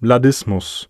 Bladismus.